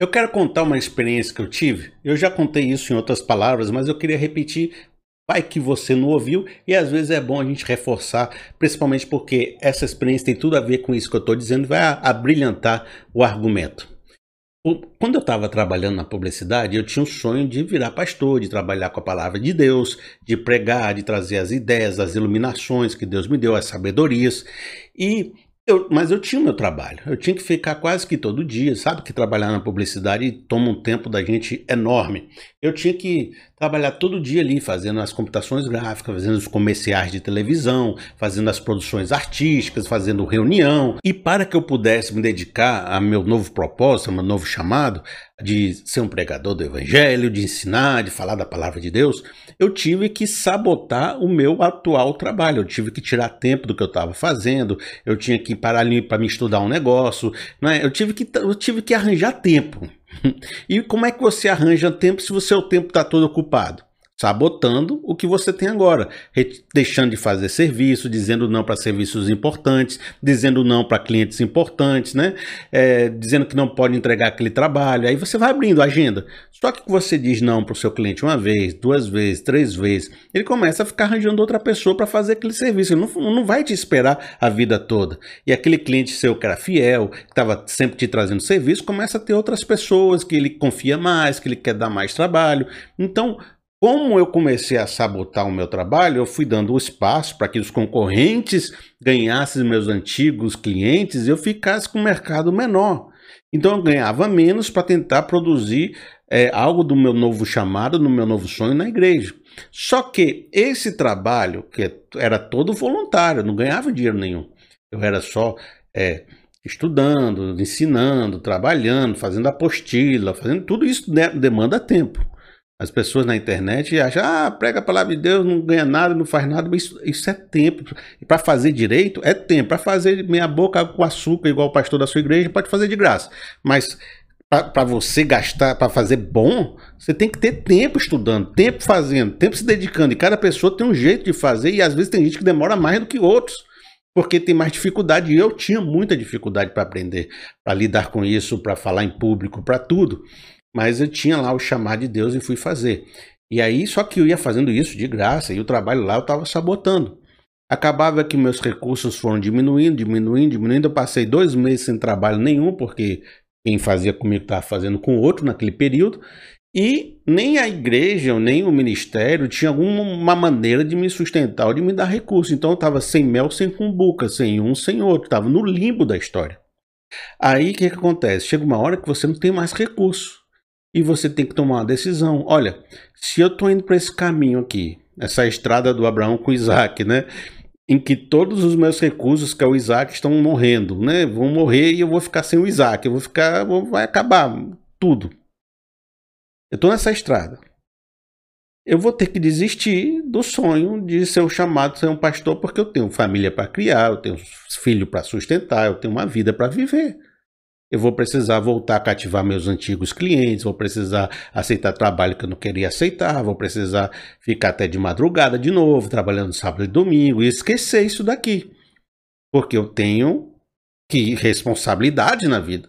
Eu quero contar uma experiência que eu tive. Eu já contei isso em outras palavras, mas eu queria repetir. Vai que você não ouviu e às vezes é bom a gente reforçar, principalmente porque essa experiência tem tudo a ver com isso que eu estou dizendo, vai abrilhantar o argumento. Quando eu estava trabalhando na publicidade, eu tinha um sonho de virar pastor, de trabalhar com a palavra de Deus, de pregar, de trazer as ideias, as iluminações que Deus me deu, as sabedorias. E eu, mas eu tinha o meu trabalho. Eu tinha que ficar quase que todo dia. Sabe que trabalhar na publicidade toma um tempo da gente enorme. Eu tinha que trabalhar todo dia ali, fazendo as computações gráficas, fazendo os comerciais de televisão, fazendo as produções artísticas, fazendo reunião. E para que eu pudesse me dedicar a meu novo propósito, a meu novo chamado, de ser um pregador do evangelho, de ensinar, de falar da palavra de Deus, eu tive que sabotar o meu atual trabalho. Eu tive que tirar tempo do que eu estava fazendo, eu tinha que parar ali para me estudar um negócio, né? eu, tive que, eu tive que arranjar tempo. E como é que você arranja tempo se o seu tempo está todo ocupado? Sabotando o que você tem agora, deixando de fazer serviço, dizendo não para serviços importantes, dizendo não para clientes importantes, né? É, dizendo que não pode entregar aquele trabalho. Aí você vai abrindo a agenda. Só que você diz não para o seu cliente uma vez, duas vezes, três vezes, ele começa a ficar arranjando outra pessoa para fazer aquele serviço. Ele não, não vai te esperar a vida toda. E aquele cliente seu que era fiel, que estava sempre te trazendo serviço, começa a ter outras pessoas que ele confia mais, que ele quer dar mais trabalho. Então, como eu comecei a sabotar o meu trabalho, eu fui dando espaço para que os concorrentes ganhassem meus antigos clientes e eu ficasse com um mercado menor. Então eu ganhava menos para tentar produzir é, algo do meu novo chamado, do meu novo sonho na igreja. Só que esse trabalho, que era todo voluntário, não ganhava dinheiro nenhum. Eu era só é, estudando, ensinando, trabalhando, fazendo apostila, fazendo tudo isso demanda tempo. As pessoas na internet acham, ah, prega a palavra de Deus, não ganha nada, não faz nada, mas isso, isso é tempo. E para fazer direito, é tempo. Para fazer meia boca com açúcar, igual o pastor da sua igreja, pode fazer de graça. Mas para você gastar, para fazer bom, você tem que ter tempo estudando, tempo fazendo, tempo se dedicando. E cada pessoa tem um jeito de fazer, e às vezes tem gente que demora mais do que outros, porque tem mais dificuldade. E eu tinha muita dificuldade para aprender, para lidar com isso, para falar em público, para tudo. Mas eu tinha lá o chamar de Deus e fui fazer. E aí, só que eu ia fazendo isso de graça, e o trabalho lá eu estava sabotando. Acabava que meus recursos foram diminuindo, diminuindo, diminuindo. Eu passei dois meses sem trabalho nenhum, porque quem fazia comigo estava fazendo com outro naquele período. E nem a igreja, nem o ministério tinha alguma maneira de me sustentar ou de me dar recurso. Então eu estava sem mel, sem cumbuca, sem um, sem outro. Estava no limbo da história. Aí o que, que acontece? Chega uma hora que você não tem mais recurso e você tem que tomar uma decisão. Olha, se eu estou indo para esse caminho aqui, essa estrada do Abraão com Isaac, né? Em que todos os meus recursos, que é o Isaac, estão morrendo, né? Vão morrer e eu vou ficar sem o Isaac, eu vou ficar, vou, vai acabar tudo. Eu estou nessa estrada. Eu vou ter que desistir do sonho de ser o chamado ser um pastor, porque eu tenho família para criar, eu tenho filho para sustentar, eu tenho uma vida para viver eu vou precisar voltar a cativar meus antigos clientes, vou precisar aceitar trabalho que eu não queria aceitar, vou precisar ficar até de madrugada de novo, trabalhando sábado e domingo, e esquecer isso daqui. Porque eu tenho que responsabilidade na vida.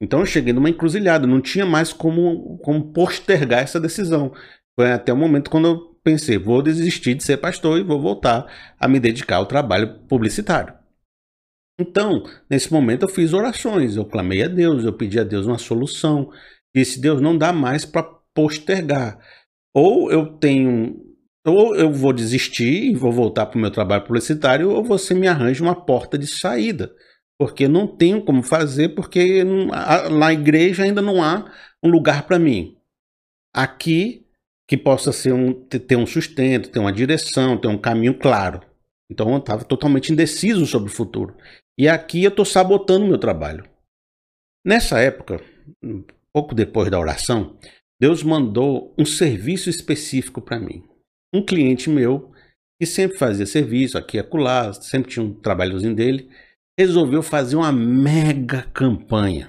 Então eu cheguei numa encruzilhada, não tinha mais como, como postergar essa decisão. Foi até o momento quando eu pensei, vou desistir de ser pastor e vou voltar a me dedicar ao trabalho publicitário. Então, nesse momento eu fiz orações, eu clamei a Deus, eu pedi a Deus uma solução. Disse, Deus, não dá mais para postergar. Ou eu tenho, ou eu vou desistir e vou voltar para o meu trabalho publicitário, ou você me arranja uma porta de saída. Porque não tenho como fazer, porque na igreja ainda não há um lugar para mim. Aqui, que possa ser um, ter um sustento, ter uma direção, ter um caminho claro. Então eu estava totalmente indeciso sobre o futuro. E aqui eu estou sabotando o meu trabalho. Nessa época, pouco depois da oração, Deus mandou um serviço específico para mim. Um cliente meu, que sempre fazia serviço aqui e acolá, sempre tinha um trabalhozinho dele, resolveu fazer uma mega campanha.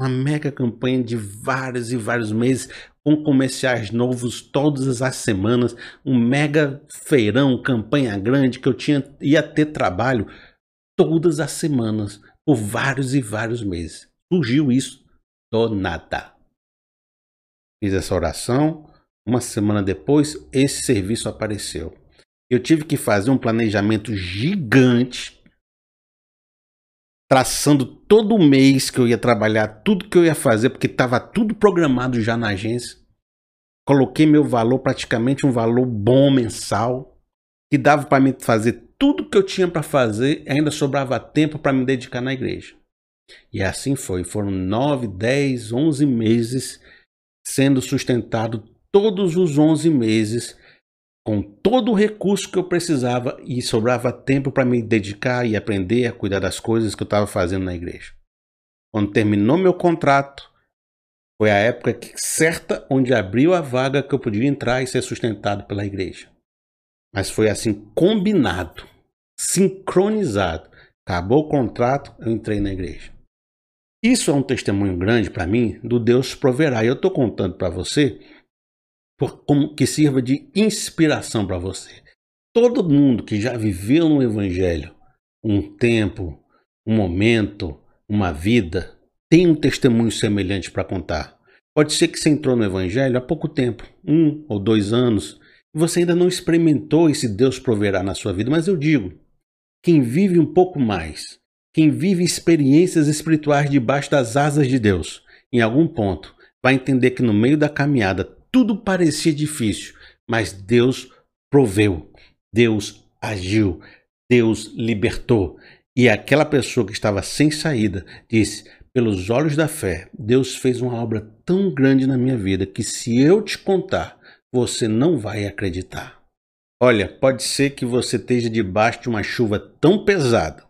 Uma mega campanha de vários e vários meses, com comerciais novos todas as semanas, um mega feirão, campanha grande que eu tinha ia ter trabalho todas as semanas, por vários e vários meses. Surgiu isso Do nada. Fiz essa oração. Uma semana depois, esse serviço apareceu. Eu tive que fazer um planejamento gigante, traçando todo mês que eu ia trabalhar, tudo que eu ia fazer, porque estava tudo programado já na agência. Coloquei meu valor, praticamente um valor bom mensal, que dava para me fazer tudo que eu tinha para fazer, ainda sobrava tempo para me dedicar na igreja. E assim foi. Foram nove, dez, onze meses sendo sustentado todos os 11 meses com todo o recurso que eu precisava e sobrava tempo para me dedicar e aprender a cuidar das coisas que eu estava fazendo na igreja. Quando terminou meu contrato, foi a época certa onde abriu a vaga que eu podia entrar e ser sustentado pela igreja. Mas foi assim combinado, sincronizado. Acabou o contrato, eu entrei na igreja. Isso é um testemunho grande para mim do Deus proverá. E eu estou contando para você por, como que sirva de inspiração para você. Todo mundo que já viveu no Evangelho um tempo, um momento, uma vida, tem um testemunho semelhante para contar. Pode ser que você entrou no Evangelho há pouco tempo, um ou dois anos, você ainda não experimentou esse Deus proverá na sua vida, mas eu digo: quem vive um pouco mais, quem vive experiências espirituais debaixo das asas de Deus, em algum ponto, vai entender que no meio da caminhada tudo parecia difícil, mas Deus proveu, Deus agiu, Deus libertou. E aquela pessoa que estava sem saída disse: pelos olhos da fé, Deus fez uma obra tão grande na minha vida que se eu te contar, você não vai acreditar. Olha, pode ser que você esteja debaixo de uma chuva tão pesada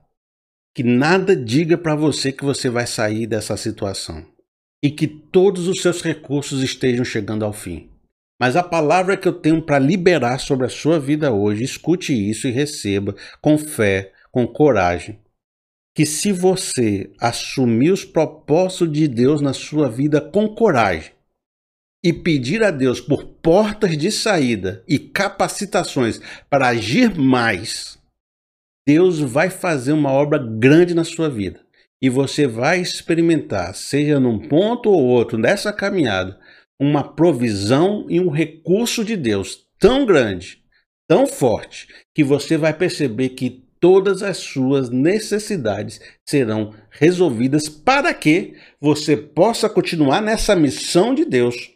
que nada diga para você que você vai sair dessa situação e que todos os seus recursos estejam chegando ao fim. Mas a palavra que eu tenho para liberar sobre a sua vida hoje, escute isso e receba com fé, com coragem. Que se você assumir os propósitos de Deus na sua vida com coragem e pedir a Deus por portas de saída e capacitações para agir mais, Deus vai fazer uma obra grande na sua vida. E você vai experimentar, seja num ponto ou outro nessa caminhada, uma provisão e um recurso de Deus tão grande, tão forte, que você vai perceber que todas as suas necessidades serão resolvidas para que você possa continuar nessa missão de Deus,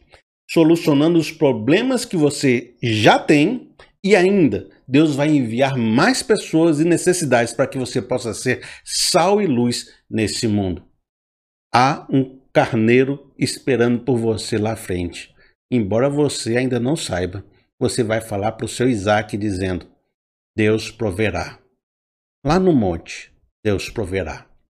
solucionando os problemas que você já tem e ainda Deus vai enviar mais pessoas e necessidades para que você possa ser sal e luz nesse mundo. Há um carneiro esperando por você lá à frente. Embora você ainda não saiba, você vai falar para o seu Isaac dizendo: Deus proverá. Lá no monte, Deus proverá.